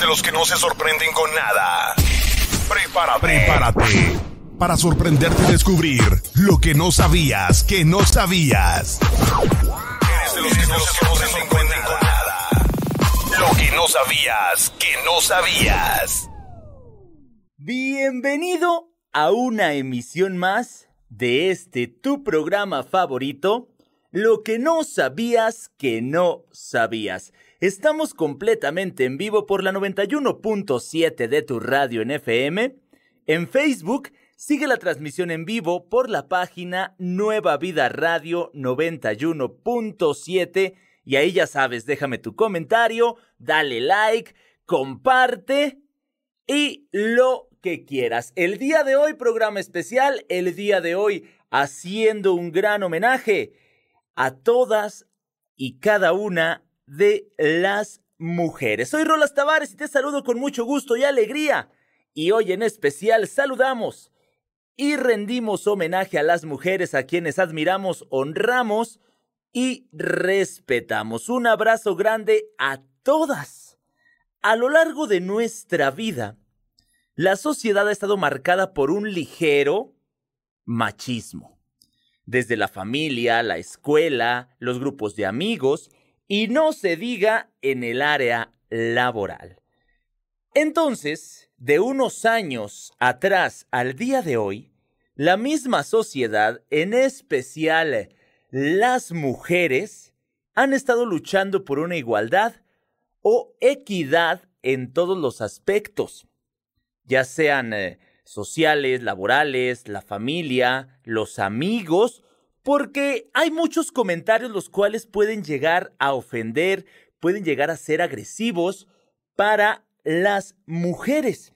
de los que no se sorprenden con nada. Prepárate. Prepárate para sorprenderte y descubrir lo que no sabías que no sabías. Eres de los que no se sorprenden con nada. Lo que no sabías que no sabías. Bienvenido a una emisión más de este tu programa favorito, Lo que no sabías que no sabías. Estamos completamente en vivo por la 91.7 de tu radio en FM. En Facebook sigue la transmisión en vivo por la página Nueva Vida Radio 91.7 y ahí ya sabes, déjame tu comentario, dale like, comparte y lo que quieras. El día de hoy, programa especial, el día de hoy, haciendo un gran homenaje a todas y cada una de las mujeres. Soy Rolas Tavares y te saludo con mucho gusto y alegría. Y hoy en especial saludamos y rendimos homenaje a las mujeres a quienes admiramos, honramos y respetamos. Un abrazo grande a todas. A lo largo de nuestra vida, la sociedad ha estado marcada por un ligero machismo. Desde la familia, la escuela, los grupos de amigos y no se diga en el área laboral. Entonces, de unos años atrás al día de hoy, la misma sociedad, en especial las mujeres, han estado luchando por una igualdad o equidad en todos los aspectos ya sean eh, sociales, laborales, la familia, los amigos, porque hay muchos comentarios los cuales pueden llegar a ofender, pueden llegar a ser agresivos para las mujeres.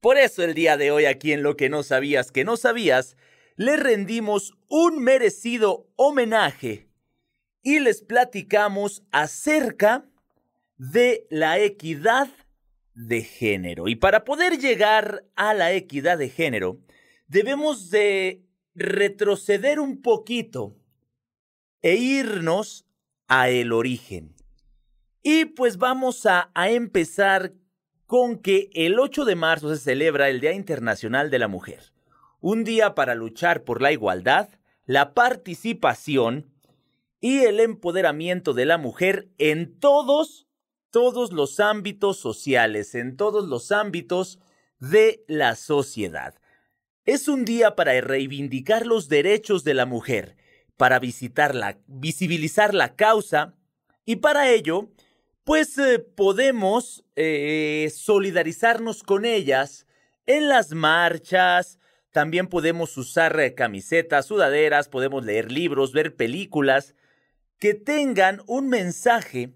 Por eso el día de hoy aquí en Lo que no sabías que no sabías, le rendimos un merecido homenaje y les platicamos acerca de la equidad de género. Y para poder llegar a la equidad de género, debemos de retroceder un poquito e irnos a el origen. Y pues vamos a, empezar con que el 8 de marzo se celebra el Día Internacional de la Mujer, un día para luchar por la igualdad, la participación y el empoderamiento de la mujer en todos todos los ámbitos sociales, en todos los ámbitos de la sociedad. Es un día para reivindicar los derechos de la mujer, para visitarla, visibilizar la causa y para ello, pues eh, podemos eh, solidarizarnos con ellas en las marchas, también podemos usar eh, camisetas, sudaderas, podemos leer libros, ver películas que tengan un mensaje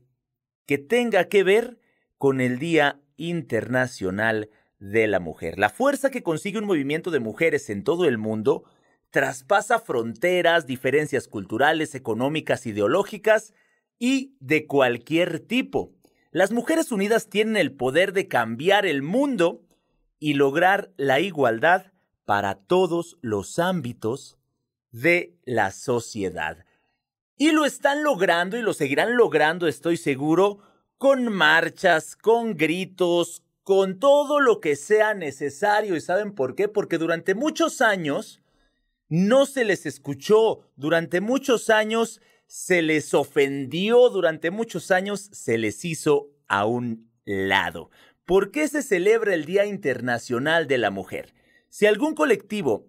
que tenga que ver con el Día Internacional de la Mujer. La fuerza que consigue un movimiento de mujeres en todo el mundo traspasa fronteras, diferencias culturales, económicas, ideológicas y de cualquier tipo. Las mujeres unidas tienen el poder de cambiar el mundo y lograr la igualdad para todos los ámbitos de la sociedad. Y lo están logrando y lo seguirán logrando, estoy seguro, con marchas, con gritos, con todo lo que sea necesario. ¿Y saben por qué? Porque durante muchos años no se les escuchó, durante muchos años se les ofendió, durante muchos años se les hizo a un lado. ¿Por qué se celebra el Día Internacional de la Mujer? Si algún colectivo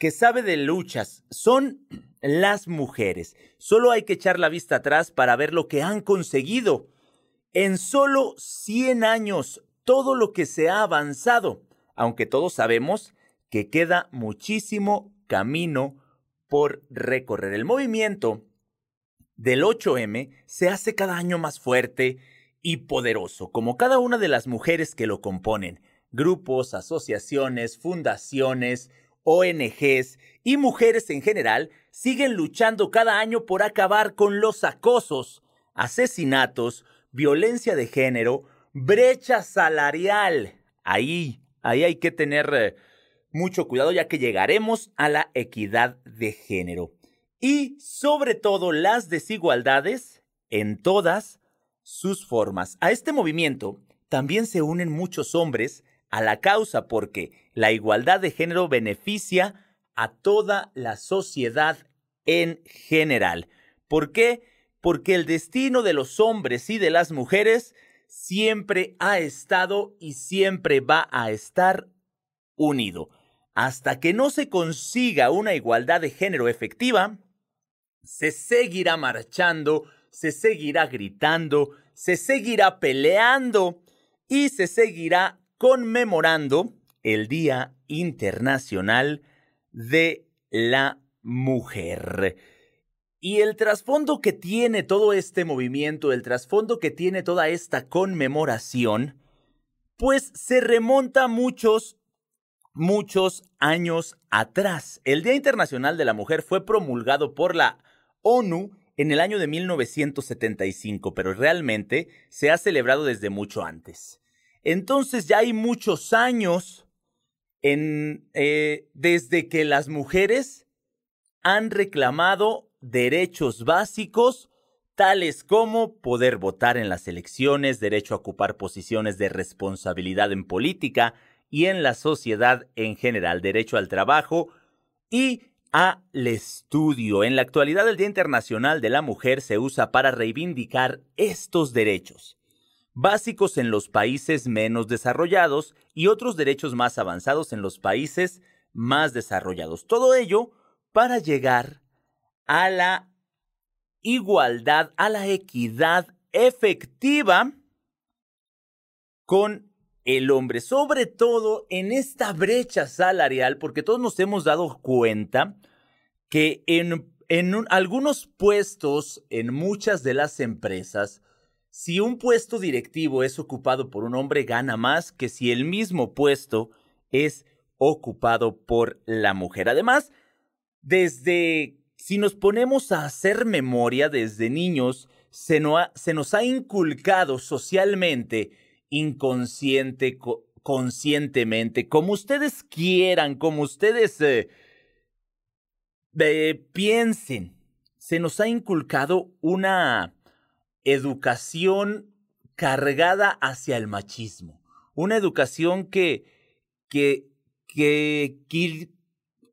que sabe de luchas son las mujeres. Solo hay que echar la vista atrás para ver lo que han conseguido. En solo 100 años, todo lo que se ha avanzado, aunque todos sabemos que queda muchísimo camino por recorrer. El movimiento del 8M se hace cada año más fuerte y poderoso, como cada una de las mujeres que lo componen, grupos, asociaciones, fundaciones, ONGs y mujeres en general siguen luchando cada año por acabar con los acosos, asesinatos, violencia de género, brecha salarial. Ahí, ahí hay que tener eh, mucho cuidado ya que llegaremos a la equidad de género. Y sobre todo las desigualdades en todas sus formas. A este movimiento también se unen muchos hombres a la causa porque la igualdad de género beneficia a toda la sociedad en general. ¿Por qué? Porque el destino de los hombres y de las mujeres siempre ha estado y siempre va a estar unido. Hasta que no se consiga una igualdad de género efectiva, se seguirá marchando, se seguirá gritando, se seguirá peleando y se seguirá conmemorando el Día Internacional de la Mujer. Y el trasfondo que tiene todo este movimiento, el trasfondo que tiene toda esta conmemoración, pues se remonta muchos, muchos años atrás. El Día Internacional de la Mujer fue promulgado por la ONU en el año de 1975, pero realmente se ha celebrado desde mucho antes. Entonces ya hay muchos años eh, desde que las mujeres han reclamado derechos básicos tales como poder votar en las elecciones, derecho a ocupar posiciones de responsabilidad en política y en la sociedad en general, derecho al trabajo y al estudio. En la actualidad el Día Internacional de la Mujer se usa para reivindicar estos derechos básicos en los países menos desarrollados y otros derechos más avanzados en los países más desarrollados. Todo ello para llegar a la igualdad, a la equidad efectiva con el hombre, sobre todo en esta brecha salarial, porque todos nos hemos dado cuenta que en, en algunos puestos, en muchas de las empresas, si un puesto directivo es ocupado por un hombre, gana más que si el mismo puesto es ocupado por la mujer. Además, desde, si nos ponemos a hacer memoria desde niños, se, nos ha inculcado socialmente, inconsciente, conscientemente, como ustedes quieran, como ustedes eh, piensen, se nos ha inculcado una educación cargada hacia el machismo. Una educación que, que, que,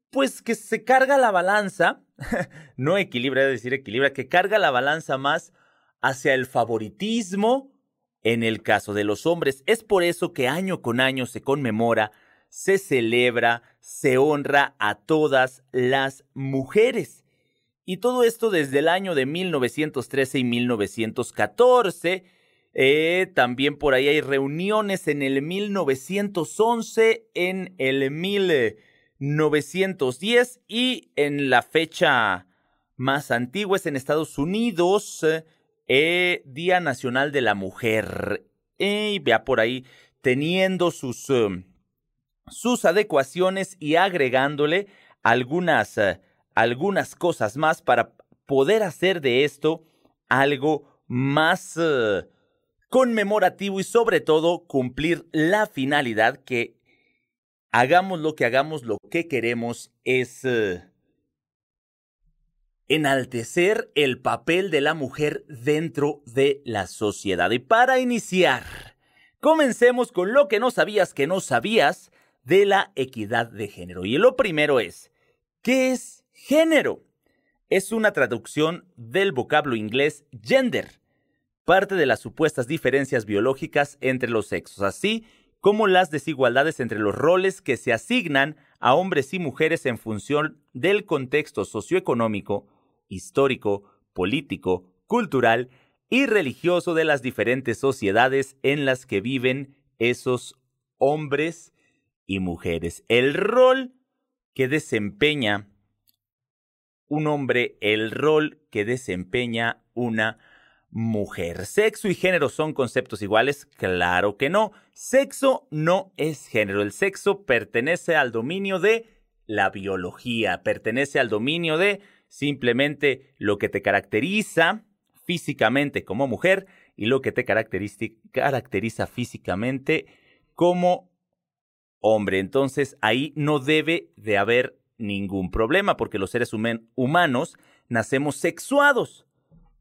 pues que se carga la balanza, no equilibra, es decir, equilibra, que carga la balanza más hacia el favoritismo en el caso de los hombres. Es por eso que año con año se conmemora, se celebra, se honra a todas las mujeres. Y todo esto desde el año de 1913 y 1914. Eh, también por ahí hay reuniones en el 1911, en el 1910 y en la fecha más antigua es en Estados Unidos, eh, Día Nacional de la Mujer. Y vea por ahí teniendo sus, eh, sus adecuaciones y agregándole algunas algunas cosas más para poder hacer de esto algo más eh, conmemorativo y sobre todo cumplir la finalidad que hagamos lo que hagamos, lo que queremos es eh, enaltecer el papel de la mujer dentro de la sociedad. Y para iniciar, comencemos con lo que no sabías que no sabías de la equidad de género. Y lo primero es, ¿qué es Género es una traducción del vocablo inglés gender, parte de las supuestas diferencias biológicas entre los sexos, así como las desigualdades entre los roles que se asignan a hombres y mujeres en función del contexto socioeconómico, histórico, político, cultural y religioso de las diferentes sociedades en las que viven esos hombres y mujeres. El rol que desempeña un hombre el rol que desempeña una mujer. ¿Sexo y género son conceptos iguales? Claro que no. Sexo no es género. El sexo pertenece al dominio de la biología, pertenece al dominio de simplemente lo que te caracteriza físicamente como mujer y lo que te caracteriza, físicamente como hombre. Entonces ahí no debe de haber ningún problema porque los seres humanos nacemos sexuados.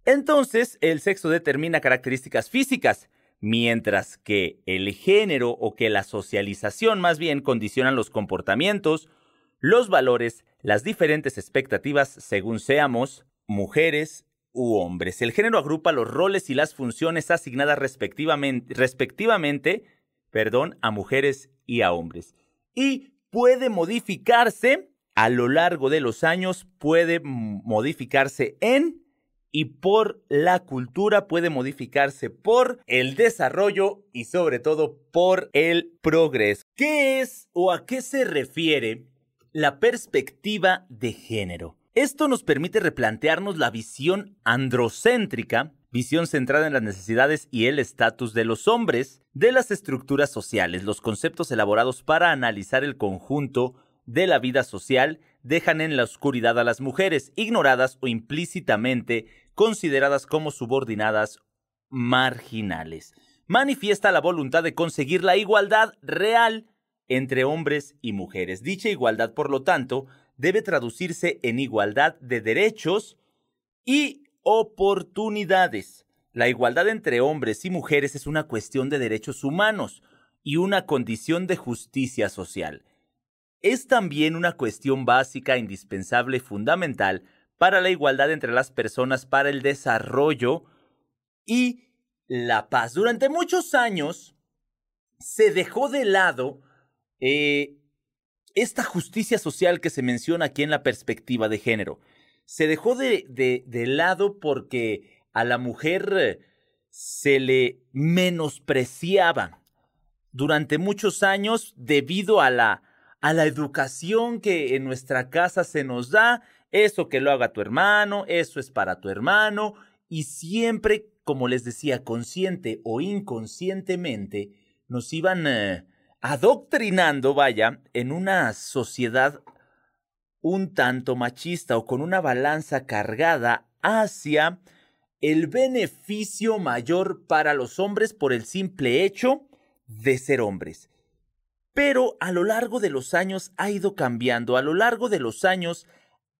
Entonces, el sexo determina características físicas, mientras que el género o que la socialización más bien condicionan los comportamientos, los valores, las diferentes expectativas según seamos mujeres u hombres. El género agrupa los roles y las funciones asignadas respectivamente, respectivamente perdón, a mujeres y a hombres. Y puede modificarse a lo largo de los años, puede modificarse en y por la cultura, puede modificarse por el desarrollo y sobre todo por el progreso. ¿Qué es o a qué se refiere la perspectiva de género? Esto nos permite replantearnos la visión androcéntrica, visión centrada en las necesidades y el estatus de los hombres, de las estructuras sociales, los conceptos elaborados para analizar el conjunto de la vida social dejan en la oscuridad a las mujeres, ignoradas o implícitamente consideradas como subordinadas marginales. Manifiesta la voluntad de conseguir la igualdad real entre hombres y mujeres. Dicha igualdad, por lo tanto, debe traducirse en igualdad de derechos y oportunidades. La igualdad entre hombres y mujeres es una cuestión de derechos humanos y una condición de justicia social. Es también una cuestión básica, indispensable fundamental para la igualdad entre las personas, para el desarrollo y la paz. Durante muchos años se dejó de lado eh, esta justicia social que se menciona aquí en la perspectiva de género. Se dejó de, de, lado porque a la mujer se le menospreciaba durante muchos años debido a la, a la educación que en nuestra casa se nos da eso que lo haga tu hermano, eso es para tu hermano, y siempre, como les decía, consciente o inconscientemente, nos iban eh, adoctrinando, vaya, en una sociedad un tanto machista o con una balanza cargada hacia el beneficio mayor para los hombres por el simple hecho de ser hombres. Pero a lo largo de los años ha ido cambiando, a lo largo de los años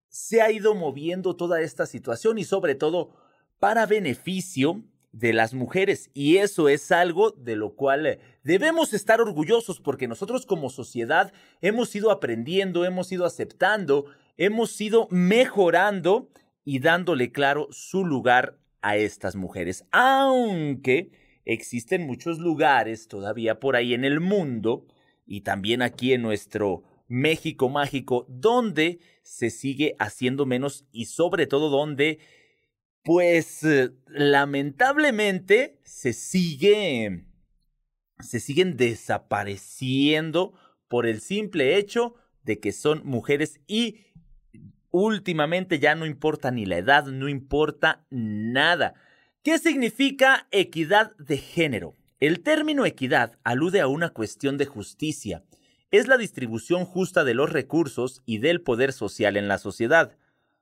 se ha ido moviendo toda esta situación y sobre todo para beneficio de las mujeres. Y eso es algo de lo cual debemos estar orgullosos porque nosotros como sociedad hemos ido aprendiendo, hemos ido aceptando, hemos ido mejorando y dándole claro su lugar a estas mujeres. Aunque existen muchos lugares todavía por ahí en el mundo y también aquí en nuestro México mágico, donde se sigue haciendo menos y sobre todo donde, pues, eh, lamentablemente se sigue, se siguen desapareciendo por el simple hecho de que son mujeres y últimamente ya no importa ni la edad, no importa nada. ¿Qué significa equidad de género? El término equidad alude a una cuestión de justicia es la distribución justa de los recursos y del poder social en la sociedad.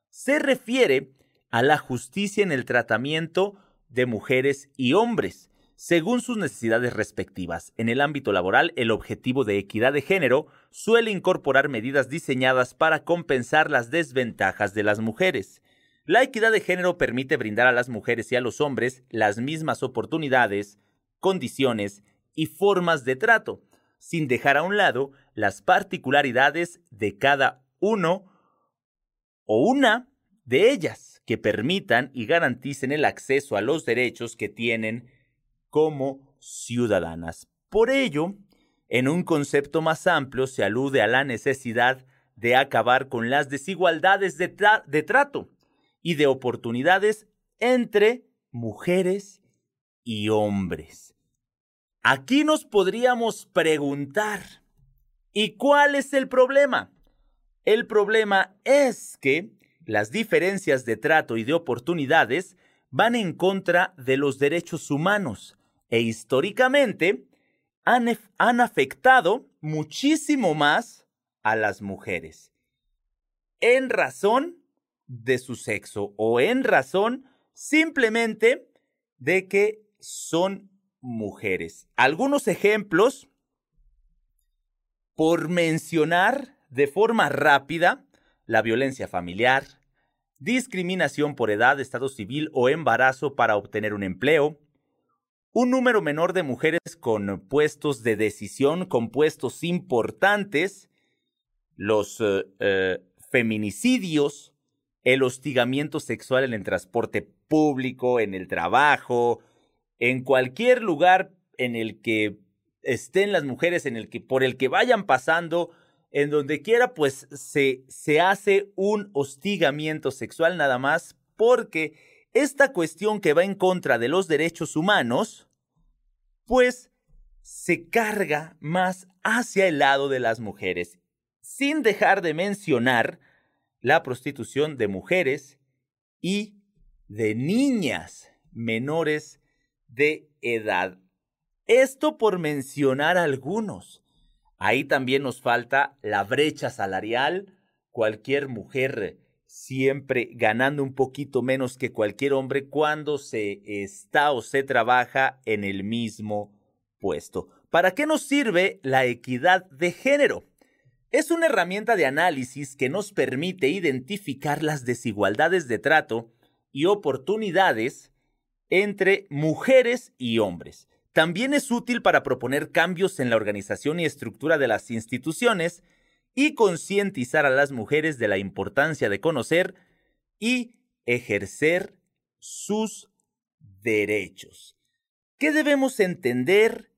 Se refiere a la justicia en el tratamiento de mujeres y hombres, según sus necesidades respectivas. En el ámbito laboral, el objetivo de equidad de género suele incorporar medidas diseñadas para compensar las desventajas de las mujeres. La equidad de género permite brindar a las mujeres y a los hombres las mismas oportunidades, condiciones y formas de trato, sin dejar a un lado las particularidades de cada uno o una de ellas que permitan y garanticen el acceso a los derechos que tienen como ciudadanas. Por ello, en un concepto más amplio se alude a la necesidad de acabar con las desigualdades de, trato y de oportunidades entre mujeres y hombres. Aquí nos podríamos preguntar, ¿y cuál es el problema? El problema es que las diferencias de trato y de oportunidades van en contra de los derechos humanos e históricamente han, han, afectado muchísimo más a las mujeres en razón de su sexo o en razón simplemente de que son mujeres. Algunos ejemplos, por mencionar de forma rápida, la violencia familiar, discriminación por edad, estado civil o embarazo para obtener un empleo, un número menor de mujeres con puestos de decisión, con puestos importantes, los eh, eh, feminicidios, el hostigamiento sexual en el transporte público, en el trabajo, en cualquier lugar en el que estén las mujeres, en el que por el que vayan pasando, en donde quiera, pues se, se hace un hostigamiento sexual nada más porque esta cuestión que va en contra de los derechos humanos, pues se carga más hacia el lado de las mujeres, sin dejar de mencionar la prostitución de mujeres y de niñas menores de edad. Esto por mencionar algunos. Ahí también nos falta la brecha salarial. Cualquier mujer siempre ganando un poquito menos que cualquier hombre cuando se está o se trabaja en el mismo puesto. ¿Para qué nos sirve la equidad de género? Es una herramienta de análisis que nos permite identificar las desigualdades de trato y oportunidades entre mujeres y hombres. También es útil para proponer cambios en la organización y estructura de las instituciones y concientizar a las mujeres de la importancia de conocer y ejercer sus derechos. ¿Qué debemos entender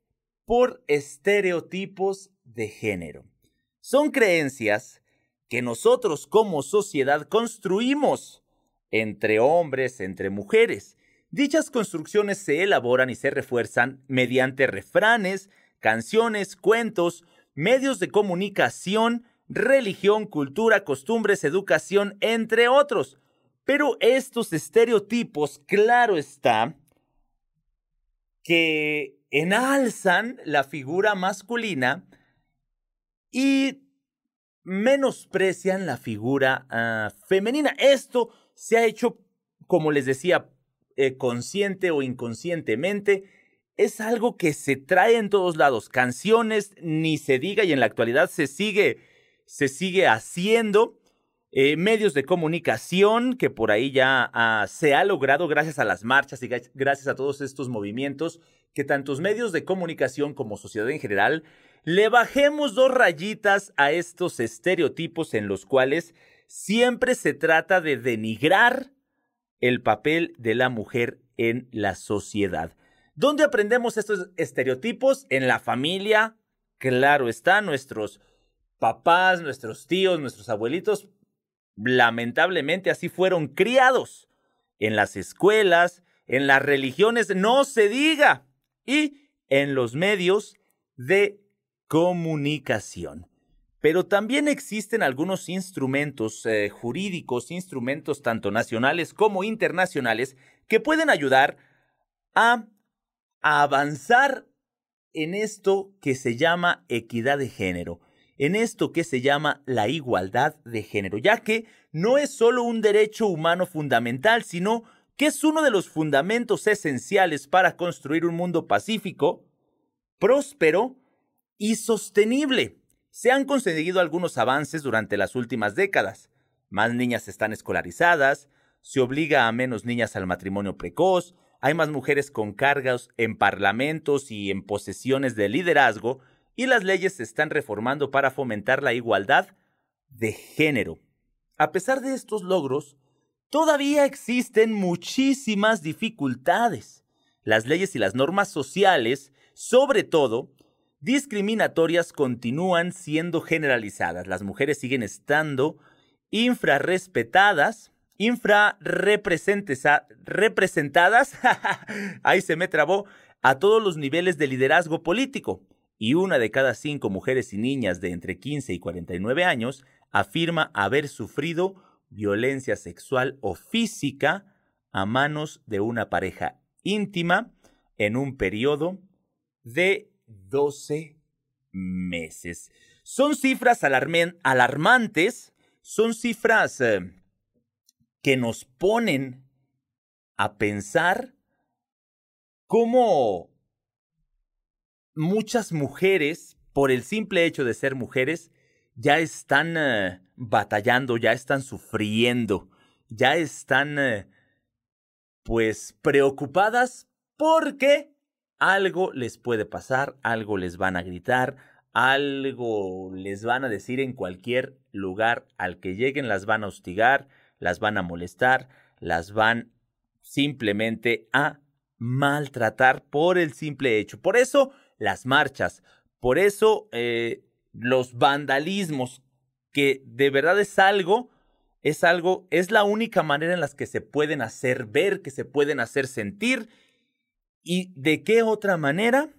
por estereotipos de género? Son creencias que nosotros como sociedad construimos entre hombres, entre mujeres. Dichas construcciones se elaboran y se refuerzan mediante refranes, canciones, cuentos, medios de comunicación, religión, cultura, costumbres, educación, entre otros. Pero estos estereotipos, claro está, que enalzan la figura masculina y menosprecian la figura ah, femenina. Esto se ha hecho, como les decía, eh, consciente o inconscientemente es algo que se trae en todos lados. Canciones, ni se diga, y en la actualidad se sigue, se sigue haciendo. Eh, medios de comunicación, que por ahí ya ah, se ha logrado gracias a las marchas y gracias a todos estos movimientos, que tantos medios de comunicación como sociedad en general le bajemos dos rayitas a estos estereotipos en los cuales siempre se trata de denigrar el papel de la mujer en la sociedad. ¿Dónde aprendemos estos estereotipos? En la familia, claro está, nuestros papás, nuestros tíos, nuestros abuelitos, lamentablemente así fueron criados. En las escuelas, en las religiones, no se diga. Y en los medios de comunicación. Pero también existen algunos instrumentos eh, jurídicos, instrumentos tanto nacionales como internacionales, que pueden ayudar a avanzar en esto que se llama equidad de género, en esto que se llama la igualdad de género, ya que no es solo un derecho humano fundamental, sino que es uno de los fundamentos esenciales para construir un mundo pacífico, próspero y sostenible. Se han conseguido algunos avances durante las últimas décadas. Más niñas están escolarizadas, se obliga a menos niñas al matrimonio precoz, hay más mujeres con cargos en parlamentos y en posesiones de liderazgo, y las leyes se están reformando para fomentar la igualdad de género. A pesar de estos logros, todavía existen muchísimas dificultades. Las leyes y las normas sociales, sobre todo, discriminatorias, continúan siendo generalizadas. Las mujeres siguen estando infrarrespetadas infrarrepresentadas, ahí se me trabó, a todos los niveles de liderazgo político, y una de cada cinco mujeres y niñas de entre 15 y 49 años afirma haber sufrido violencia sexual o física a manos de una pareja íntima en un periodo de 12 meses. Son cifras alarmantes, son cifras eh, que nos ponen a pensar cómo muchas mujeres, por el simple hecho de ser mujeres, ya están eh, batallando, ya están sufriendo, ya están eh, pues preocupadas porque algo les puede pasar, algo les van a gritar, algo les van a decir en cualquier lugar al que lleguen, las van a hostigar, las van a molestar, las van simplemente a maltratar por el simple hecho. Por eso las marchas, por eso eh, los vandalismos, que de verdad es algo, es algo, es la única manera en la que se pueden hacer ver, que se pueden hacer sentir. ¿Y de qué otra manera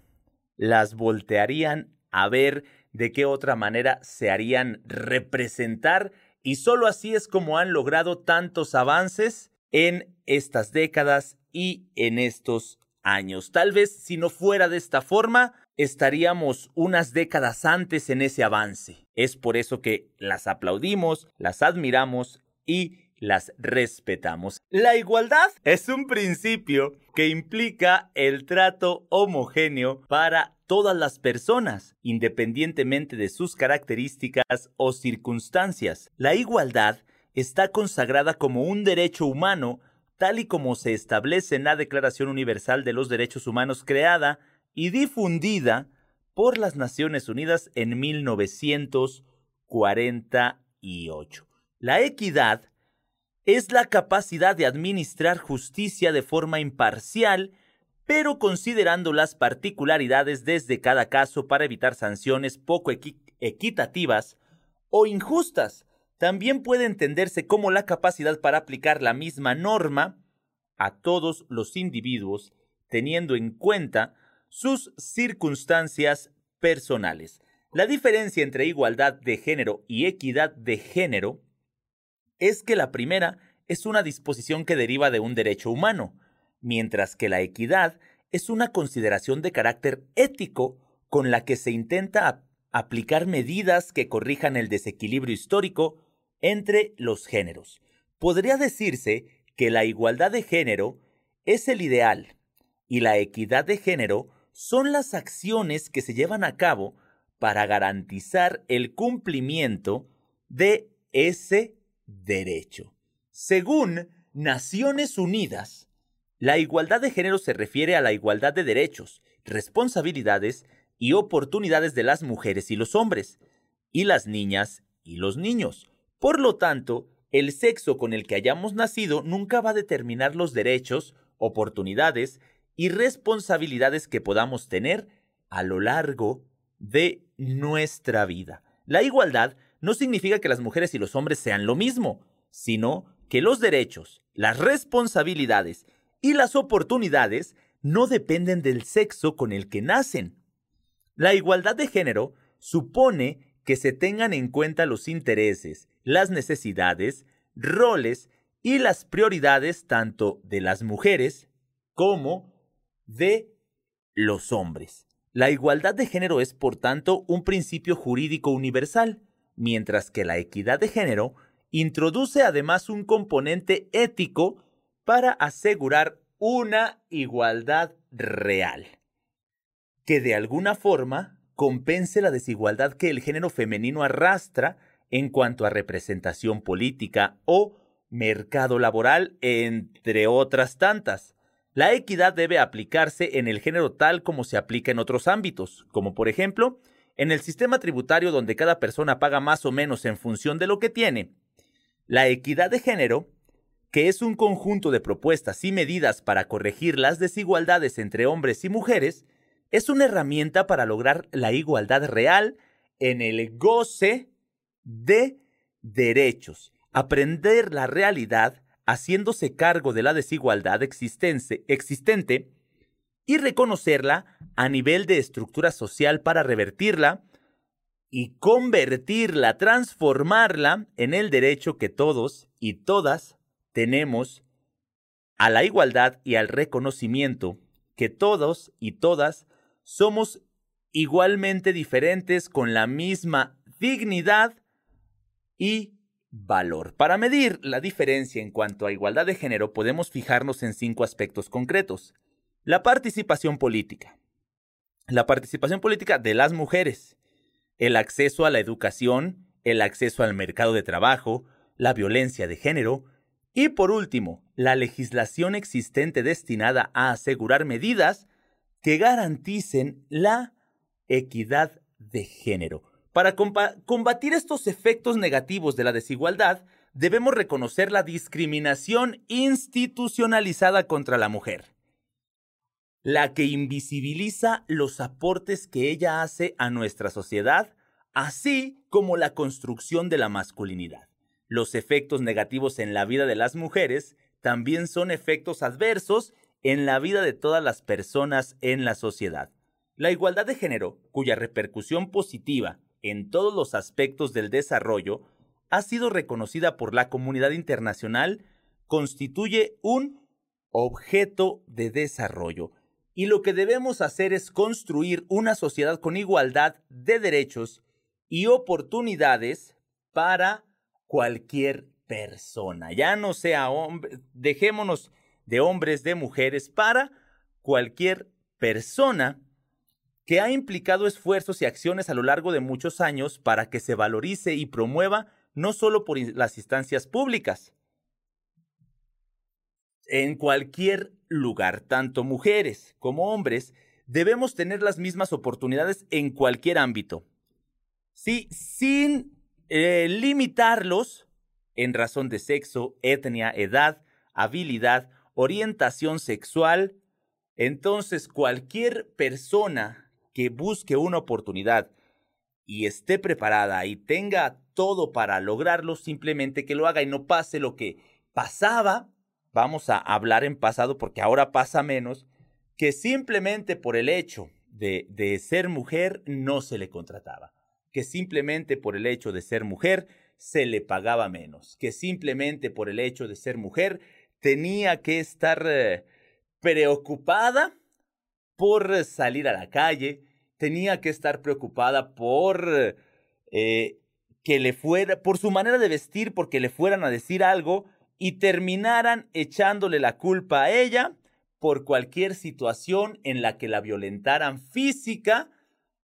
las voltearían a ver? ¿De qué otra manera se harían representar? Y solo así es como han logrado tantos avances en estas décadas y en estos años. Tal vez si no fuera de esta forma, estaríamos unas décadas antes en ese avance. Es por eso que las aplaudimos, las admiramos y las respetamos. La igualdad es un principio que implica el trato homogéneo para todas las personas, independientemente de sus características o circunstancias. La igualdad está consagrada como un derecho humano tal y como se establece en la Declaración Universal de los Derechos Humanos creada y difundida por las Naciones Unidas en 1948. La equidad es la capacidad de administrar justicia de forma imparcial, pero considerando las particularidades desde cada caso para evitar sanciones poco equitativas o injustas también puede entenderse como la capacidad para aplicar la misma norma a todos los individuos, teniendo en cuenta sus circunstancias personales. La diferencia entre igualdad de género y equidad de género es que la primera es una disposición que deriva de un derecho humano, mientras que la equidad es una consideración de carácter ético con la que se intenta aplicar medidas que corrijan el desequilibrio histórico entre los géneros. Podría decirse que la igualdad de género es el ideal y la equidad de género son las acciones que se llevan a cabo para garantizar el cumplimiento de ese derecho. Según Naciones Unidas, la igualdad de género se refiere a la igualdad de derechos, responsabilidades y oportunidades de las mujeres y los hombres, y las niñas y los niños, por lo tanto, el sexo con el que hayamos nacido nunca va a determinar los derechos, oportunidades y responsabilidades que podamos tener a lo largo de nuestra vida. La igualdad no significa que las mujeres y los hombres sean lo mismo, sino que los derechos, las responsabilidades y las oportunidades no dependen del sexo con el que nacen. La igualdad de género supone que se tengan en cuenta los intereses, las necesidades, roles y las prioridades tanto de las mujeres como de los hombres. La igualdad de género es, por tanto, un principio jurídico universal, mientras que la equidad de género introduce además un componente ético para asegurar una igualdad real, que de alguna forma compense la desigualdad que el género femenino arrastra en cuanto a representación política o mercado laboral, entre otras tantas. La equidad debe aplicarse en el género tal como se aplica en otros ámbitos, como por ejemplo, en el sistema tributario donde cada persona paga más o menos en función de lo que tiene. La equidad de género, que es un conjunto de propuestas y medidas para corregir las desigualdades entre hombres y mujeres, es una herramienta para lograr la igualdad real en el goce de derechos. Aprender la realidad haciéndose cargo de la desigualdad existente y reconocerla a nivel de estructura social para revertirla y convertirla, transformarla en el derecho que todos y todas tenemos a la igualdad y al reconocimiento que todos y todas somos igualmente diferentes con la misma dignidad y valor. Para medir la diferencia en cuanto a igualdad de género podemos fijarnos en cinco aspectos concretos. La participación política. La participación política de las mujeres. El acceso a la educación, el acceso al mercado de trabajo, la violencia de género. Y por último, la legislación existente destinada a asegurar medidas que garanticen la equidad de género. Para combatir estos efectos negativos de la desigualdad, debemos reconocer la discriminación institucionalizada contra la mujer, la que invisibiliza los aportes que ella hace a nuestra sociedad, así como la construcción de la masculinidad. Los efectos negativos en la vida de las mujeres también son efectos adversos en la vida de todas las personas en la sociedad. La igualdad de género, cuya repercusión positiva en todos los aspectos del desarrollo ha sido reconocida por la comunidad internacional, constituye un objeto de desarrollo. Y lo que debemos hacer es construir una sociedad con igualdad de derechos y oportunidades para cualquier persona. Ya no sea hombre, dejémonos de hombres, de mujeres, para cualquier persona que ha implicado esfuerzos y acciones a lo largo de muchos años para que se valorice y promueva no solo por las instancias públicas, en cualquier lugar, tanto mujeres como hombres, debemos tener las mismas oportunidades en cualquier ámbito. Sí, sin eh, limitarlos en razón de sexo, etnia, edad, habilidad, orientación sexual. Entonces, cualquier persona que busque una oportunidad y esté preparada y tenga todo para lograrlo, simplemente que lo haga y no pase lo que pasaba, vamos a hablar en pasado porque ahora pasa menos, que simplemente por el hecho de, de ser mujer no se le contrataba, que simplemente por el hecho de ser mujer se le pagaba menos, que simplemente por el hecho de ser mujer tenía que estar eh, preocupada por salir a la calle, tenía que estar preocupada por eh, que le fuera, por su manera de vestir, porque le fueran a decir algo y terminaran echándole la culpa a ella por cualquier situación en la que la violentaran física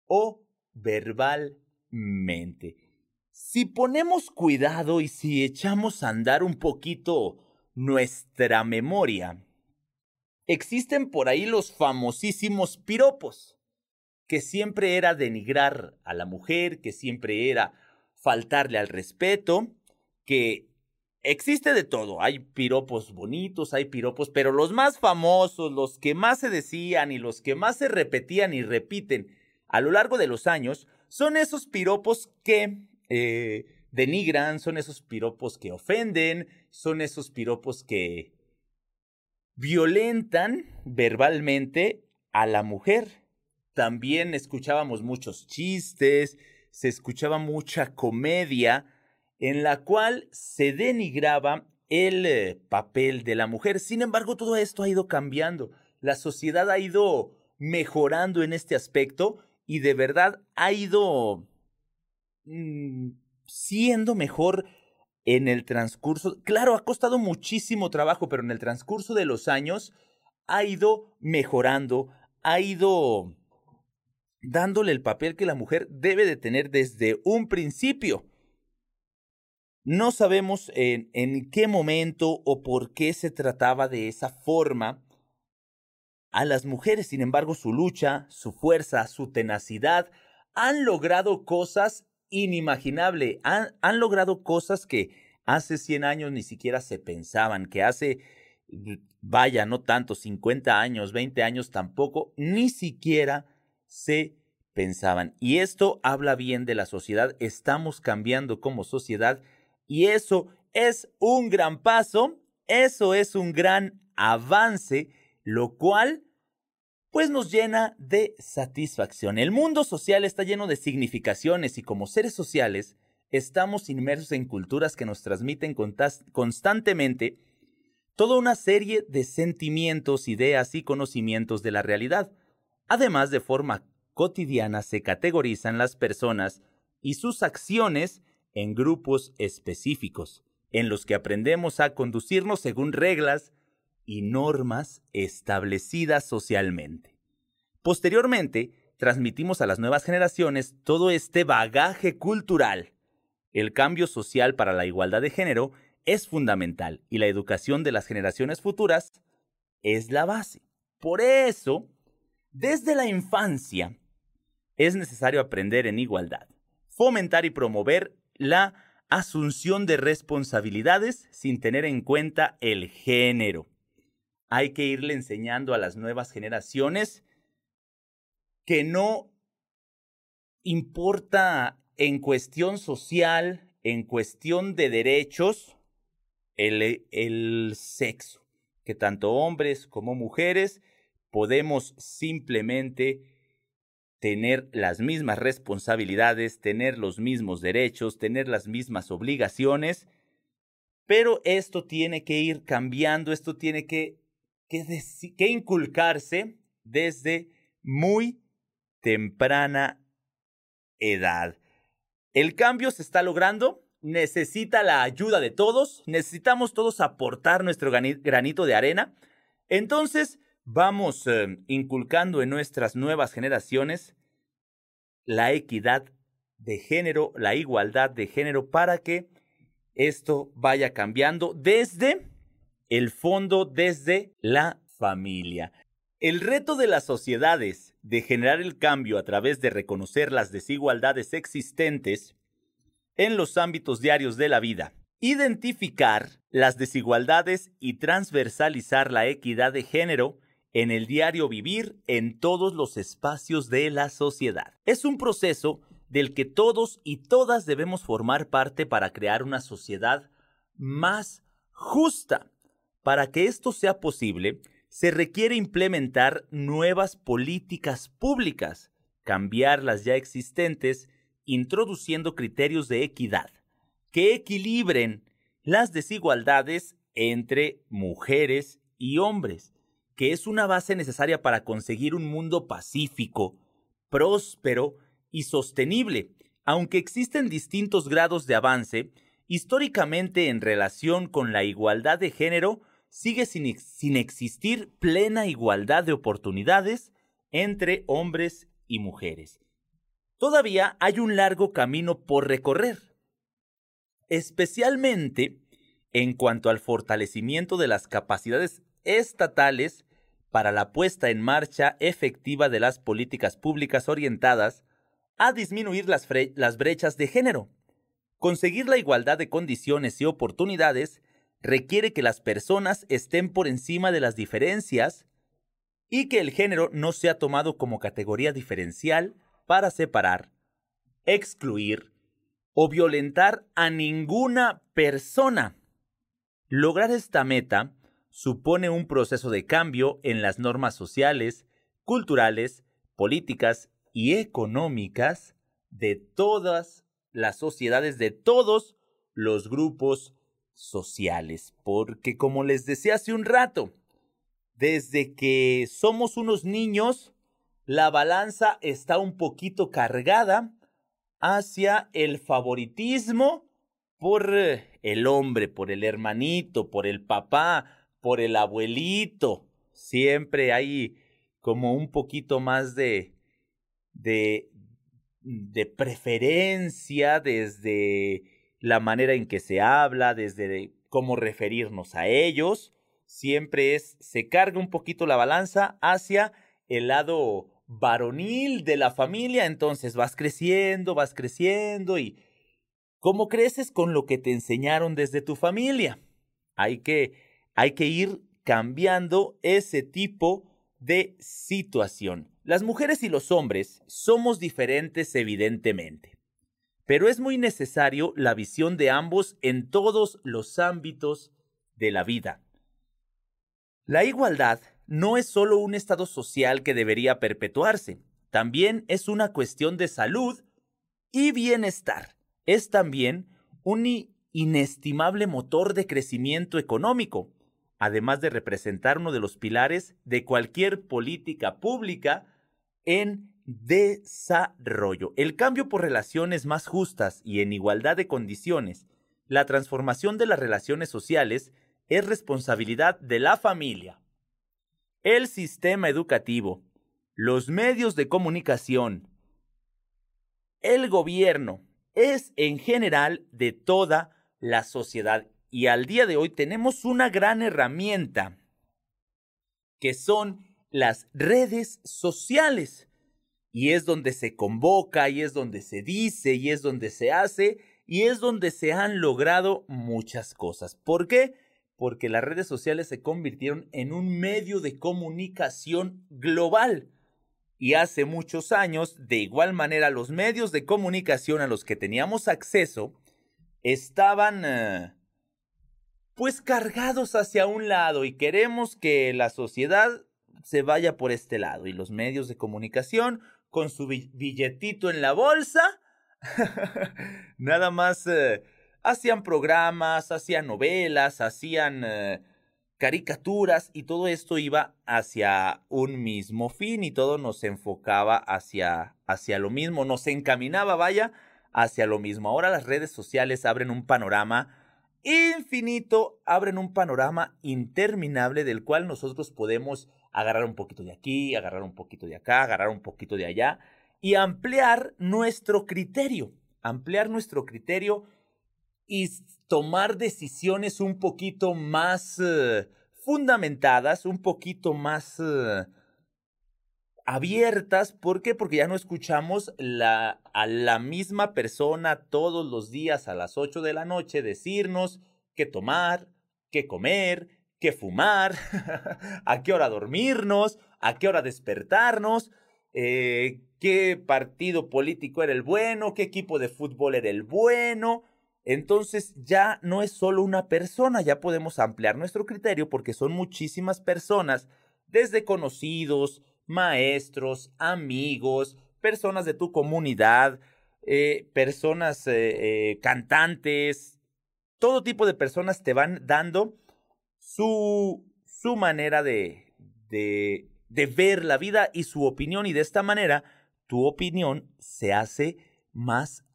o verbalmente. Si ponemos cuidado y si echamos a andar un poquito nuestra memoria, existen por ahí los famosísimos piropos que siempre era denigrar a la mujer, que siempre era faltarle al respeto, que existe de todo. Hay piropos bonitos, hay piropos, pero los más famosos, los que más se decían y los que más se repetían y repiten a lo largo de los años, son esos piropos que eh, denigran, son esos piropos que ofenden, son esos piropos que violentan verbalmente a la mujer también escuchábamos muchos chistes, se escuchaba mucha comedia en la cual se denigraba el eh, papel de la mujer. Sin embargo, todo esto ha ido cambiando. La sociedad ha ido mejorando en este aspecto y de verdad ha ido mm, siendo mejor en el transcurso. Claro, ha costado muchísimo trabajo, pero en el transcurso de los años ha ido mejorando, ha ido dándole el papel que la mujer debe de tener desde un principio. No sabemos en, qué momento o por qué se trataba de esa forma a las mujeres. Sin embargo, su lucha, su fuerza, su tenacidad han logrado cosas inimaginables. Han, han logrado cosas que hace 100 años ni siquiera se pensaban, que hace, vaya, no tanto, 50 años, 20 años tampoco, ni siquiera se pensaban. Y esto habla bien de la sociedad, estamos cambiando como sociedad y eso es un gran paso, eso es un gran avance, lo cual pues nos llena de satisfacción. El mundo social está lleno de significaciones y como seres sociales estamos inmersos en culturas que nos transmiten constantemente toda una serie de sentimientos, ideas y conocimientos de la realidad además de forma cotidiana se categorizan las personas y sus acciones en grupos específicos, en los que aprendemos a conducirnos según reglas y normas establecidas socialmente. Posteriormente, transmitimos a las nuevas generaciones todo este bagaje cultural. El cambio social para la igualdad de género es fundamental y la educación de las generaciones futuras es la base. Por eso, Desde la infancia es necesario aprender en igualdad, fomentar y promover la asunción de responsabilidades sin tener en cuenta el género. Hay que irle enseñando a las nuevas generaciones que no importa en cuestión social, en cuestión de derechos, el, sexo, que tanto hombres como mujeres podemos simplemente tener las mismas responsabilidades, tener los mismos derechos, tener las mismas obligaciones, pero esto tiene que ir cambiando, esto tiene que, que, que inculcarse desde muy temprana edad. El cambio se está logrando, necesita la ayuda de todos, necesitamos todos aportar nuestro granito de arena. Entonces, vamos eh, inculcando en nuestras nuevas generaciones la equidad de género, la igualdad de género, para que esto vaya cambiando desde el fondo, desde la familia. El reto de las sociedades de generar el cambio a través de reconocer las desigualdades existentes en los ámbitos diarios de la vida, identificar las desigualdades y transversalizar la equidad de género en el diario vivir en todos los espacios de la sociedad. Es un proceso del que todos y todas debemos formar parte para crear una sociedad más justa. Para que esto sea posible, se requiere implementar nuevas políticas públicas, cambiar las ya existentes, introduciendo criterios de equidad que equilibren las desigualdades entre mujeres y hombres que es una base necesaria para conseguir un mundo pacífico, próspero y sostenible. Aunque existen distintos grados de avance, históricamente en relación con la igualdad de género, sigue sin, sin, existir plena igualdad de oportunidades entre hombres y mujeres. Todavía hay un largo camino por recorrer, especialmente en cuanto al fortalecimiento de las capacidades estatales para la puesta en marcha efectiva de las políticas públicas orientadas a disminuir las, brechas de género. Conseguir la igualdad de condiciones y oportunidades requiere que las personas estén por encima de las diferencias y que el género no sea tomado como categoría diferencial para separar, excluir o violentar a ninguna persona. Lograr esta meta supone un proceso de cambio en las normas sociales, culturales, políticas y económicas de todas las sociedades, de todos los grupos sociales. Porque como les decía hace un rato, desde que somos unos niños, la balanza está un poquito cargada hacia el favoritismo por el hombre, por el hermanito, por el papá, por el abuelito. Siempre hay como un poquito más de, de, preferencia desde la manera en que se habla, desde cómo referirnos a ellos. Siempre es, se carga un poquito la balanza hacia el lado varonil de la familia, entonces vas creciendo, vas creciendo y ¿cómo creces con lo que te enseñaron desde tu familia? Hay que hay que ir cambiando ese tipo de situación. Las mujeres y los hombres somos diferentes evidentemente, pero es muy necesario la visión de ambos en todos los ámbitos de la vida. La igualdad no es solo un estado social que debería perpetuarse, también es una cuestión de salud y bienestar. Es también un inestimable motor de crecimiento económico, además de representar uno de los pilares de cualquier política pública en desarrollo. El cambio por relaciones más justas y en igualdad de condiciones, la transformación de las relaciones sociales es responsabilidad de la familia, el sistema educativo, los medios de comunicación, el gobierno, es en general de toda la sociedad y al día de hoy tenemos una gran herramienta que son las redes sociales. Y es donde se convoca, y es donde se dice, y es donde se hace, y es donde se han logrado muchas cosas. ¿Por qué? Porque las redes sociales se convirtieron en un medio de comunicación global. Y hace muchos años, de igual manera, los medios de comunicación a los que teníamos acceso estaban eh, pues cargados hacia un lado y queremos que la sociedad se vaya por este lado y los medios de comunicación con su billetito en la bolsa nada más eh, hacían programas, hacían novelas, hacían eh, caricaturas y todo esto iba hacia un mismo fin y todo nos enfocaba hacia, hacia lo mismo, nos encaminaba, vaya, hacia lo mismo. Ahora las redes sociales abren un panorama infinito, abren un panorama interminable del cual nosotros podemos agarrar un poquito de aquí, agarrar un poquito de acá, agarrar un poquito de allá y ampliar nuestro criterio, ampliar nuestro criterio y tomar decisiones un poquito más eh, fundamentadas, un poquito más eh, abiertas. ¿Por qué? Porque ya no escuchamos la, a la misma persona todos los días a las 8 de la noche decirnos qué tomar, qué comer, qué fumar, a qué hora dormirnos, a qué hora despertarnos. Eh, qué partido político era el bueno, qué equipo de fútbol era el bueno, entonces ya no es solo una persona, ya podemos ampliar nuestro criterio porque son muchísimas personas, desde conocidos, maestros, amigos, personas de tu comunidad, eh, personas eh, eh, cantantes, todo tipo de personas te van dando su, su manera de, de, de ver la vida y su opinión y de esta manera tu opinión se hace más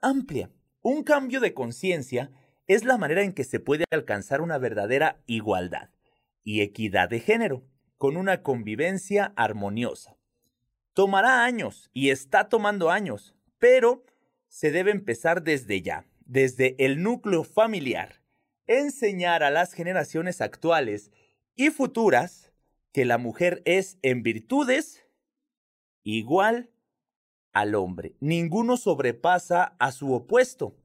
amplia. Un cambio de conciencia es la manera en que se puede alcanzar una verdadera igualdad y equidad de género, con una convivencia armoniosa. Tomará años y está tomando años, pero se debe empezar desde ya, desde el núcleo familiar, enseñar a las generaciones actuales y futuras que la mujer es en virtudes igual al hombre. Ninguno sobrepasa a su opuesto.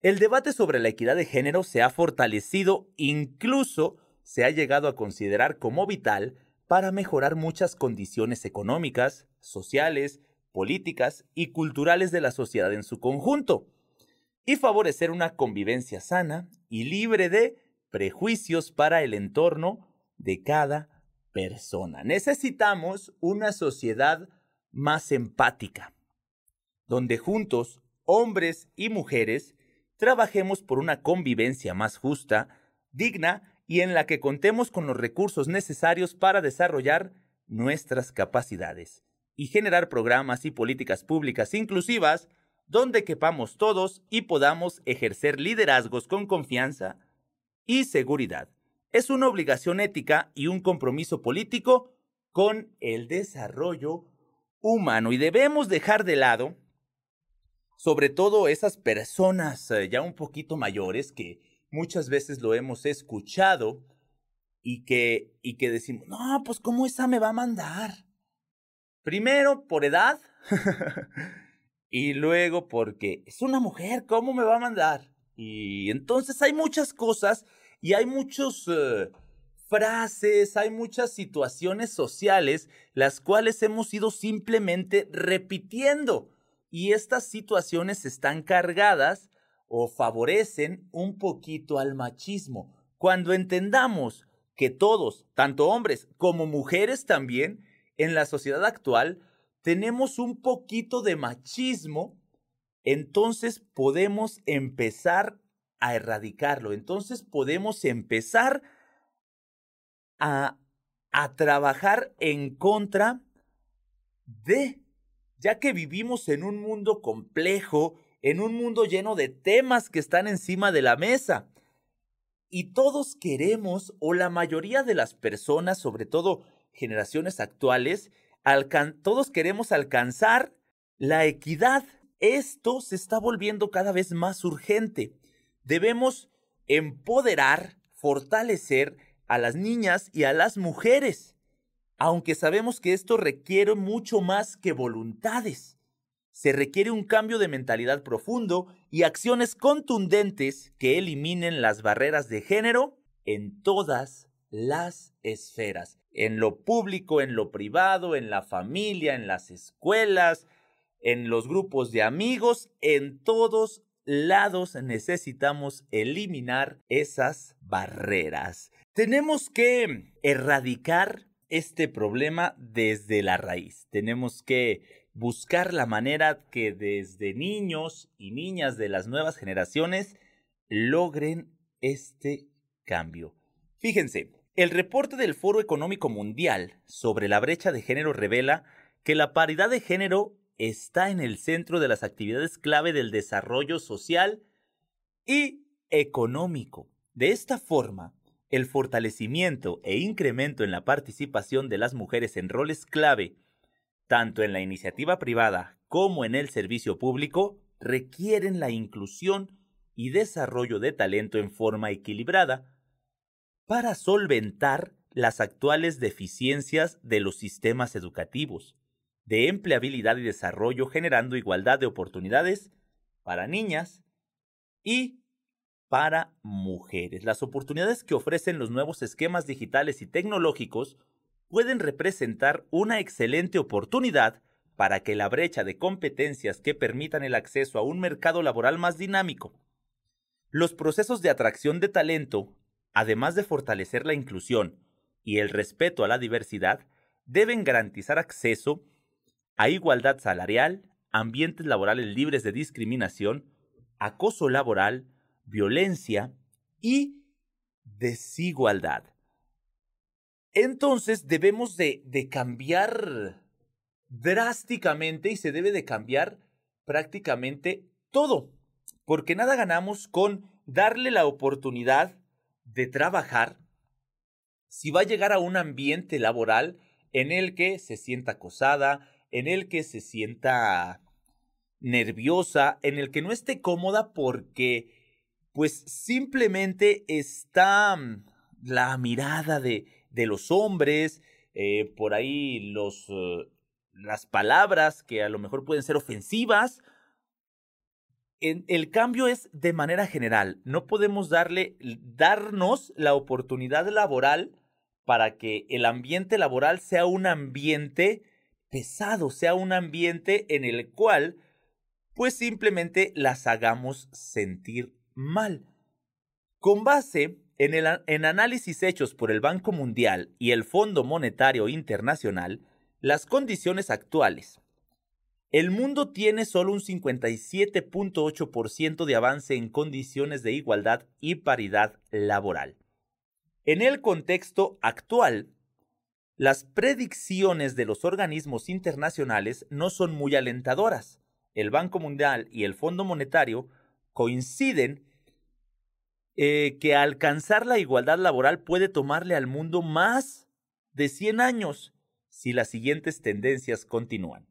El debate sobre la equidad de género se ha fortalecido, incluso se ha llegado a considerar como vital para mejorar muchas condiciones económicas, sociales, políticas y culturales de la sociedad en su conjunto, y favorecer una convivencia sana y libre de prejuicios para el entorno de cada persona. Necesitamos una sociedad más empática, donde juntos, hombres y mujeres, trabajemos por una convivencia más justa, digna y en la que contemos con los recursos necesarios para desarrollar nuestras capacidades y generar programas y políticas públicas inclusivas donde quepamos todos y podamos ejercer liderazgos con confianza y seguridad. Es una obligación ética y un compromiso político con el desarrollo humano y debemos dejar de lado sobre todo esas personas eh, ya un poquito mayores que muchas veces lo hemos escuchado y que, y que decimos, no, pues ¿cómo esa me va a mandar? Primero, por edad, y luego porque es una mujer, ¿cómo me va a mandar? Y entonces hay muchas cosas y hay muchos... Eh, frases, hay muchas situaciones sociales las cuales hemos ido simplemente repitiendo y estas situaciones están cargadas o favorecen un poquito al machismo. Cuando entendamos que todos, tanto hombres como mujeres también, en la sociedad actual, tenemos un poquito de machismo, entonces podemos empezar a erradicarlo, entonces podemos empezar a, a trabajar en contra de ya que vivimos en un mundo complejo, en un mundo lleno de temas que están encima de la mesa. Y todos queremos, o la mayoría de las personas, sobre todo generaciones actuales, todos queremos alcanzar la equidad. Esto se está volviendo cada vez más urgente. Debemos empoderar, fortalecer a las niñas y a las mujeres. aunque sabemos que esto requiere mucho más que voluntades. Se requiere un cambio de mentalidad profundo y acciones contundentes que eliminen las barreras de género en todas las esferas, en lo público, en lo privado, en la familia, en las escuelas, en los grupos de amigos, en todos lados necesitamos eliminar esas barreras. Tenemos que erradicar este problema desde la raíz. Tenemos que buscar la manera que desde niños y niñas de las nuevas generaciones logren este cambio. Fíjense, el reporte del Foro Económico Mundial sobre la brecha de género revela que la paridad de género está en el centro de las actividades clave del desarrollo social y económico. De esta forma, el fortalecimiento e incremento en la participación de las mujeres en roles clave, tanto en la iniciativa privada como en el servicio público, requieren la inclusión y desarrollo de talento en forma equilibrada para solventar las actuales deficiencias de los sistemas educativos, de empleabilidad y desarrollo generando igualdad de oportunidades para niñas y para mujeres. Las oportunidades que ofrecen los nuevos esquemas digitales y tecnológicos pueden representar una excelente oportunidad para que la brecha de competencias que permitan el acceso a un mercado laboral más dinámico. Los procesos de atracción de talento, además de fortalecer la inclusión y el respeto a la diversidad, deben garantizar acceso a igualdad salarial, ambientes laborales libres de discriminación, acoso laboral, violencia y desigualdad. Entonces debemos de, de, cambiar drásticamente y se debe de cambiar prácticamente todo, porque nada ganamos con darle la oportunidad de trabajar si va a llegar a un ambiente laboral en el que se sienta acosada, en el que se sienta nerviosa, en el que no esté cómoda porque pues simplemente está mm, la mirada de, de los hombres, eh, por ahí los, eh, las palabras que a lo mejor pueden ser ofensivas. En, el cambio es de manera general. No podemos darle, darnos la oportunidad laboral para que el ambiente laboral sea un ambiente pesado, sea un ambiente en el cual pues simplemente las hagamos sentir mal. Con base en, análisis hechos por el Banco Mundial y el Fondo Monetario Internacional, las condiciones actuales. El mundo tiene solo un 57.8% de avance en condiciones de igualdad y paridad laboral. En el contexto actual, las predicciones de los organismos internacionales no son muy alentadoras. El Banco Mundial y el Fondo Monetario coinciden eh, que alcanzar la igualdad laboral puede tomarle al mundo más de 100 años si las siguientes tendencias continúan.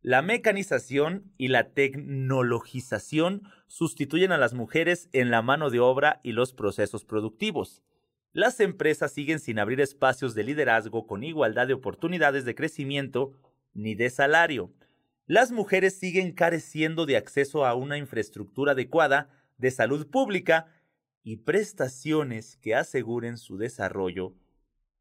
La mecanización y la tecnologización sustituyen a las mujeres en la mano de obra y los procesos productivos las empresas siguen sin abrir espacios de liderazgo con igualdad de oportunidades de crecimiento ni de salario. Las mujeres siguen careciendo de acceso a una infraestructura adecuada de salud pública y prestaciones que aseguren su desarrollo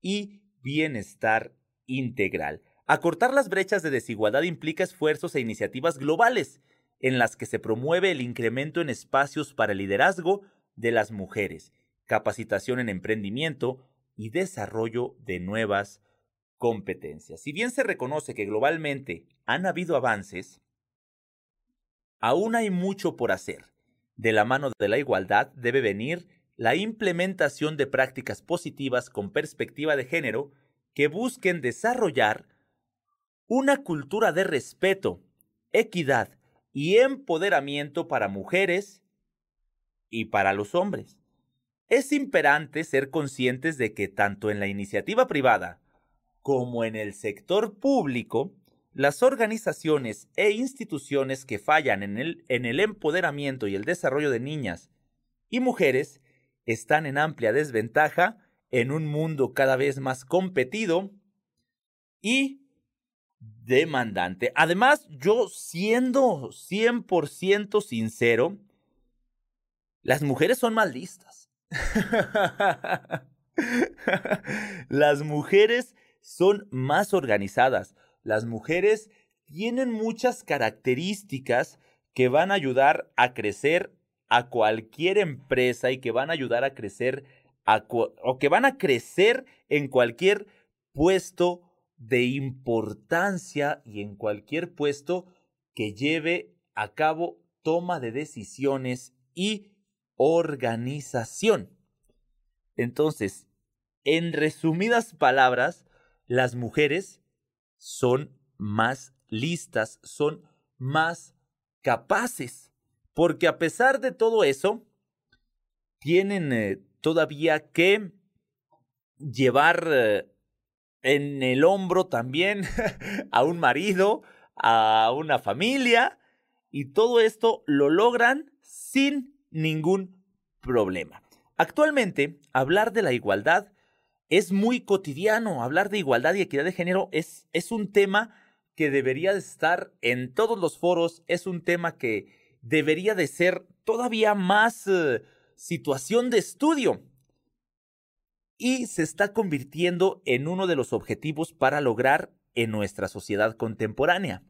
y bienestar integral. Acortar las brechas de desigualdad implica esfuerzos e iniciativas globales en las que se promueve el incremento en espacios para el liderazgo de las mujeres capacitación en emprendimiento y desarrollo de nuevas competencias. Si bien se reconoce que globalmente han habido avances, aún hay mucho por hacer. De la mano de la igualdad debe venir la implementación de prácticas positivas con perspectiva de género que busquen desarrollar una cultura de respeto, equidad y empoderamiento para mujeres y para los hombres. Es imperante ser conscientes de que tanto en la iniciativa privada como en el sector público, las organizaciones e instituciones que fallan en el, en el empoderamiento y el desarrollo de niñas y mujeres están en amplia desventaja en un mundo cada vez más competido y demandante. Además, yo siendo 100% sincero, las mujeres son más listas. las mujeres son más organizadas. Las mujeres tienen muchas características que van a ayudar a crecer a cualquier empresa y que van a ayudar a crecer o que van a crecer en cualquier puesto de importancia y en cualquier puesto que lleve a cabo toma de decisiones y organización. Entonces, en resumidas palabras, las mujeres son más listas, son más capaces, porque a pesar de todo eso, tienen eh, todavía que llevar eh, en el hombro también a un marido, a una familia, y todo esto lo logran sin ningún problema. Actualmente, hablar de la igualdad es muy cotidiano. Hablar de igualdad y equidad de género es, es un tema que debería de estar en todos los foros, es un tema que debería de ser todavía más eh, situación de estudio y se está convirtiendo en uno de los objetivos para lograr en nuestra sociedad contemporánea.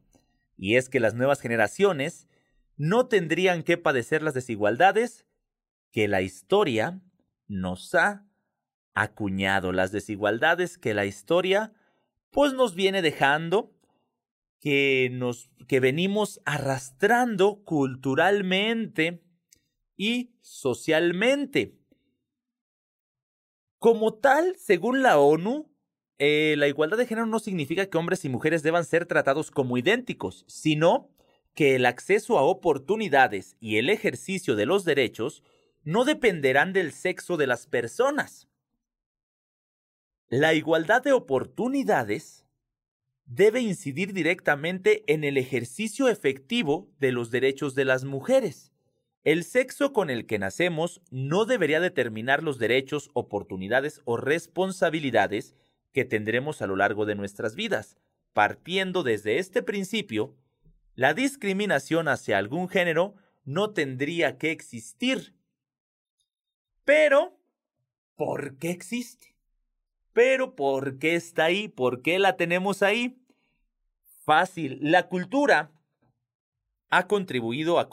Y es que las nuevas generaciones no tendrían que padecer las desigualdades que la historia nos ha acuñado, las desigualdades que la historia pues nos viene dejando, que nos que venimos arrastrando culturalmente y socialmente. Como tal, según la ONU, eh, la igualdad de género no significa que hombres y mujeres deban ser tratados como idénticos, sino que el acceso a oportunidades y el ejercicio de los derechos no dependerán del sexo de las personas. La igualdad de oportunidades debe incidir directamente en el ejercicio efectivo de los derechos de las mujeres. El sexo con el que nacemos no debería determinar los derechos, oportunidades o responsabilidades que tendremos a lo largo de nuestras vidas. Partiendo desde este principio, la discriminación hacia algún género no tendría que existir. Pero, ¿por qué existe? Pero, ¿por qué está ahí? ¿Por qué la tenemos ahí? Fácil. La cultura ha contribuido a,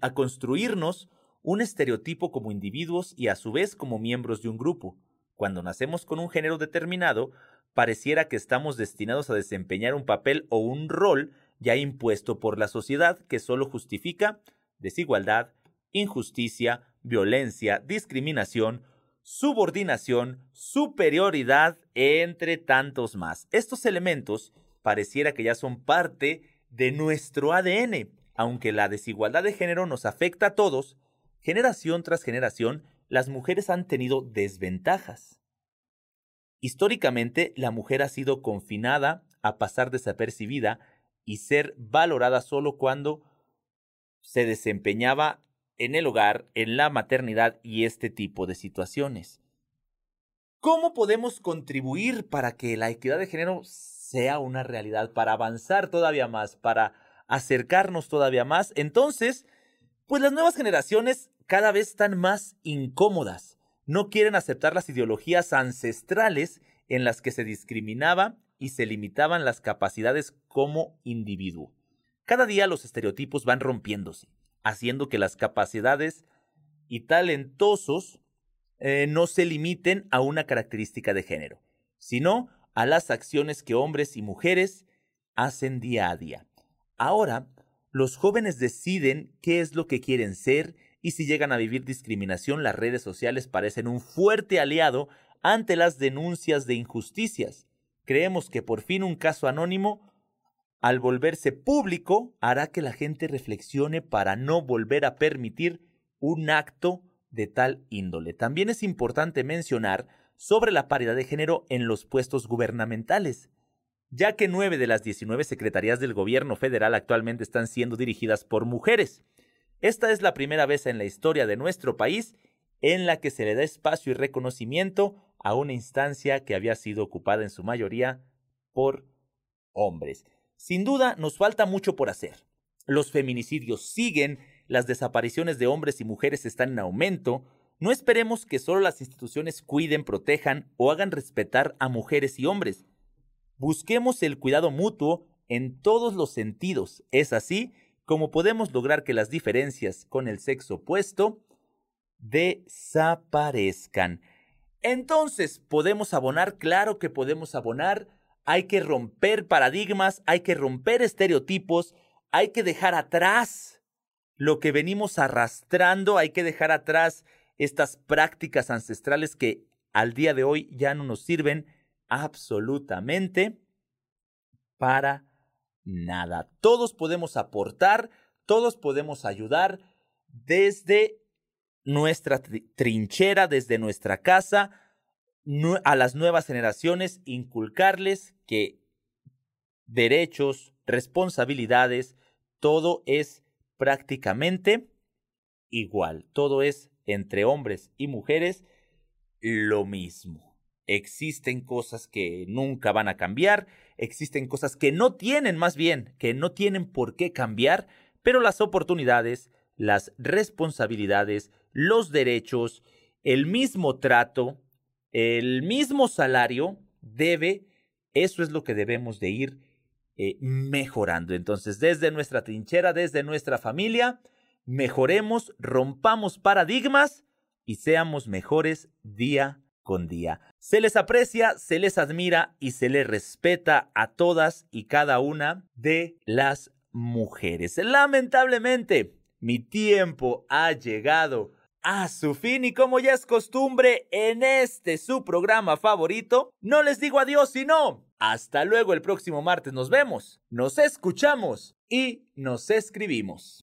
a construirnos un estereotipo como individuos y a su vez como miembros de un grupo. Cuando nacemos con un género determinado, pareciera que estamos destinados a desempeñar un papel o un rol ya impuesto por la sociedad que solo justifica desigualdad, injusticia, violencia, discriminación, subordinación, superioridad, entre tantos más. Estos elementos pareciera que ya son parte de nuestro ADN. Aunque la desigualdad de género nos afecta a todos, generación tras generación, las mujeres han tenido desventajas. Históricamente, la mujer ha sido confinada a pasar desapercibida y ser valorada solo cuando se desempeñaba en el hogar, en la maternidad y este tipo de situaciones. ¿Cómo podemos contribuir para que la equidad de género sea una realidad, para avanzar todavía más, para acercarnos todavía más. Entonces, pues las nuevas generaciones cada vez están más incómodas. No quieren aceptar las ideologías ancestrales en las que se discriminaba y se limitaban las capacidades como individuo. Cada día los estereotipos van rompiéndose, haciendo que las capacidades y talentosos eh, no se limiten a una característica de género, sino a las acciones que hombres y mujeres hacen día a día. Ahora, los jóvenes deciden qué es lo que quieren ser y si llegan a vivir discriminación, las redes sociales parecen un fuerte aliado ante las denuncias de injusticias. Creemos que por fin un caso anónimo, al volverse público, hará que la gente reflexione para no volver a permitir un acto de tal índole. También es importante mencionar sobre la paridad de género en los puestos gubernamentales ya que nueve de las 19 secretarías del gobierno federal actualmente están siendo dirigidas por mujeres. Esta es la primera vez en la historia de nuestro país en la que se le da espacio y reconocimiento a una instancia que había sido ocupada en su mayoría por hombres. Sin duda, nos falta mucho por hacer. Los feminicidios siguen, las desapariciones de hombres y mujeres están en aumento. No esperemos que solo las instituciones cuiden, protejan o hagan respetar a mujeres y hombres. Busquemos el cuidado mutuo en todos los sentidos. Es así como podemos lograr que las diferencias con el sexo opuesto desaparezcan. Entonces, ¿podemos abonar? Claro que podemos abonar. Hay que romper paradigmas, hay que romper estereotipos, hay que dejar atrás lo que venimos arrastrando, hay que dejar atrás estas prácticas ancestrales que al día de hoy ya no nos sirven absolutamente para nada. Todos podemos aportar, todos podemos ayudar desde nuestra trinchera, desde nuestra casa, a las nuevas generaciones, inculcarles que derechos, responsabilidades, todo es prácticamente igual, todo es entre hombres y mujeres lo mismo. Existen cosas que nunca van a cambiar, existen cosas que no tienen más bien, que no tienen por qué cambiar, pero las oportunidades, las responsabilidades, los derechos, el mismo trato, el mismo salario debe, eso es lo que debemos de ir eh, mejorando. Entonces, desde nuestra trinchera, desde nuestra familia, mejoremos, rompamos paradigmas y seamos mejores día con día. Se les aprecia, se les admira y se les respeta a todas y cada una de las mujeres. Lamentablemente, mi tiempo ha llegado a su fin y como ya es costumbre en este su programa favorito, no les digo adiós sino hasta luego el próximo martes nos vemos, nos escuchamos y nos escribimos.